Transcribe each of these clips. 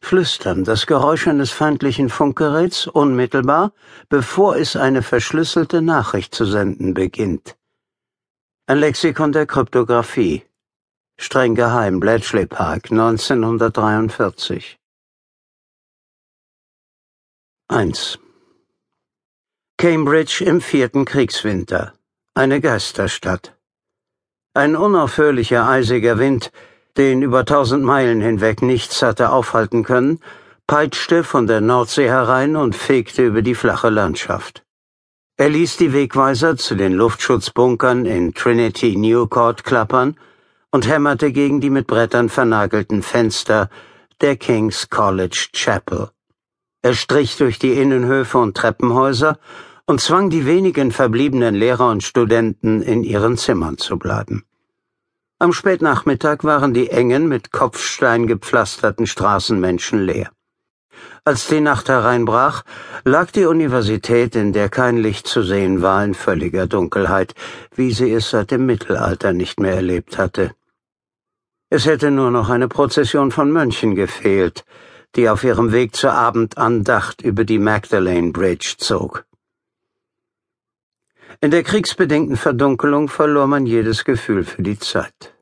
Flüstern, das Geräusch eines feindlichen Funkgeräts, unmittelbar, bevor es eine verschlüsselte Nachricht zu senden beginnt. Ein Lexikon der Kryptographie. Streng geheim, Bletchley Park, 1943. 1. Cambridge im vierten Kriegswinter. Eine Geisterstadt. Ein unaufhörlicher eisiger Wind, den über tausend Meilen hinweg nichts hatte aufhalten können, peitschte von der Nordsee herein und fegte über die flache Landschaft. Er ließ die Wegweiser zu den Luftschutzbunkern in Trinity Newcourt klappern und hämmerte gegen die mit Brettern vernagelten Fenster der King's College Chapel. Er strich durch die Innenhöfe und Treppenhäuser und zwang die wenigen verbliebenen Lehrer und Studenten in ihren Zimmern zu bleiben. Am Spätnachmittag waren die engen, mit Kopfstein gepflasterten Straßenmenschen leer. Als die Nacht hereinbrach, lag die Universität, in der kein Licht zu sehen war, in völliger Dunkelheit, wie sie es seit dem Mittelalter nicht mehr erlebt hatte. Es hätte nur noch eine Prozession von Mönchen gefehlt, die auf ihrem Weg zur Abendandacht über die Magdalene Bridge zog. In der kriegsbedingten Verdunkelung verlor man jedes Gefühl für die Zeit.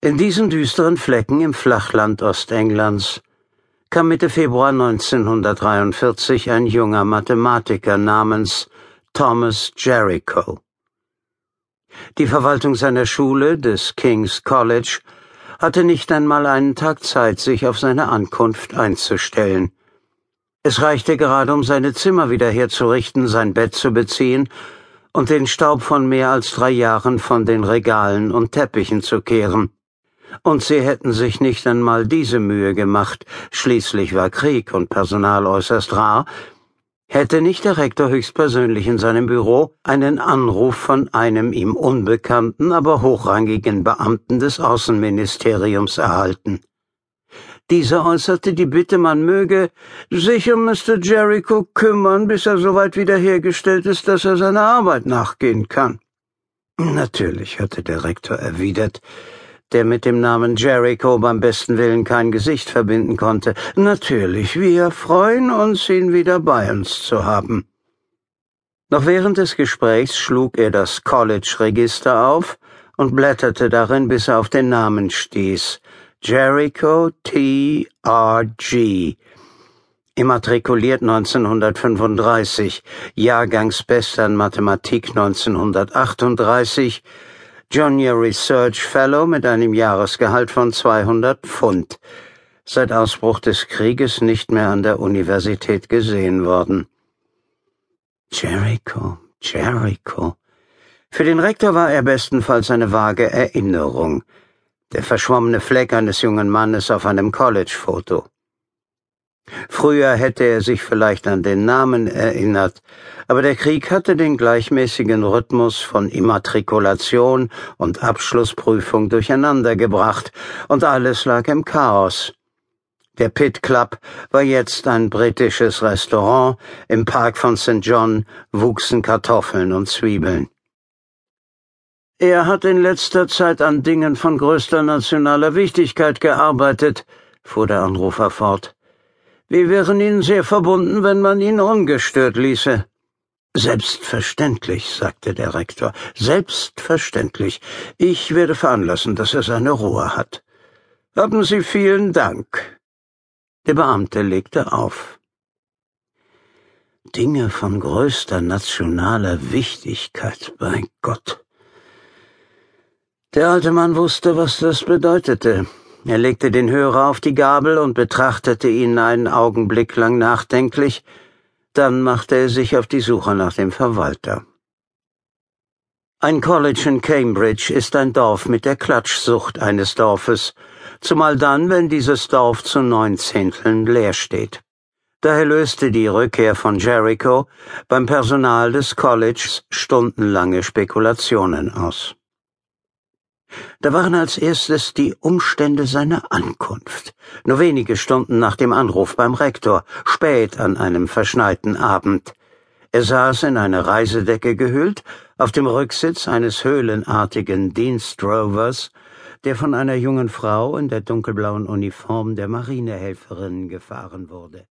In diesen düsteren Flecken im Flachland Ostenglands kam Mitte Februar 1943 ein junger Mathematiker namens Thomas Jericho. Die Verwaltung seiner Schule, des King's College, hatte nicht einmal einen Tag Zeit, sich auf seine Ankunft einzustellen. Es reichte gerade, um seine Zimmer wieder herzurichten, sein Bett zu beziehen und den Staub von mehr als drei Jahren von den Regalen und Teppichen zu kehren. Und sie hätten sich nicht einmal diese Mühe gemacht, schließlich war Krieg und Personal äußerst rar, hätte nicht der Rektor höchstpersönlich in seinem Büro einen Anruf von einem ihm unbekannten, aber hochrangigen Beamten des Außenministeriums erhalten. Dieser äußerte die Bitte, man möge sich um Mr. Jericho kümmern, bis er soweit wiederhergestellt ist, dass er seiner Arbeit nachgehen kann. Natürlich, hatte der Rektor erwidert, der mit dem Namen Jericho beim besten Willen kein Gesicht verbinden konnte. Natürlich, wir freuen uns, ihn wieder bei uns zu haben. Noch während des Gesprächs schlug er das College-Register auf und blätterte darin, bis er auf den Namen stieß. Jericho T. R. G. Immatrikuliert 1935, Jahrgangsbester in Mathematik 1938, Junior Research Fellow mit einem Jahresgehalt von 200 Pfund, seit Ausbruch des Krieges nicht mehr an der Universität gesehen worden. Jericho, Jericho. Für den Rektor war er bestenfalls eine vage Erinnerung, der verschwommene Fleck eines jungen Mannes auf einem College-Foto. Früher hätte er sich vielleicht an den Namen erinnert, aber der Krieg hatte den gleichmäßigen Rhythmus von Immatrikulation und Abschlussprüfung durcheinandergebracht, und alles lag im Chaos. Der Pit Club war jetzt ein britisches Restaurant, im Park von St. John wuchsen Kartoffeln und Zwiebeln. Er hat in letzter Zeit an Dingen von größter nationaler Wichtigkeit gearbeitet, fuhr der Anrufer fort. Wir wären Ihnen sehr verbunden, wenn man ihn ungestört ließe. Selbstverständlich, sagte der Rektor. Selbstverständlich. Ich werde veranlassen, dass er seine Ruhe hat. Haben Sie vielen Dank. Der Beamte legte auf. Dinge von größter nationaler Wichtigkeit, bei Gott. Der alte Mann wusste, was das bedeutete. Er legte den Hörer auf die Gabel und betrachtete ihn einen Augenblick lang nachdenklich, dann machte er sich auf die Suche nach dem Verwalter. Ein College in Cambridge ist ein Dorf mit der Klatschsucht eines Dorfes, zumal dann, wenn dieses Dorf zu neun Zehnteln leer steht. Daher löste die Rückkehr von Jericho beim Personal des Colleges stundenlange Spekulationen aus. Da waren als erstes die Umstände seiner Ankunft. Nur wenige Stunden nach dem Anruf beim Rektor, spät an einem verschneiten Abend. Er saß in eine Reisedecke gehüllt, auf dem Rücksitz eines höhlenartigen Dienstrovers, der von einer jungen Frau in der dunkelblauen Uniform der Marinehelferinnen gefahren wurde.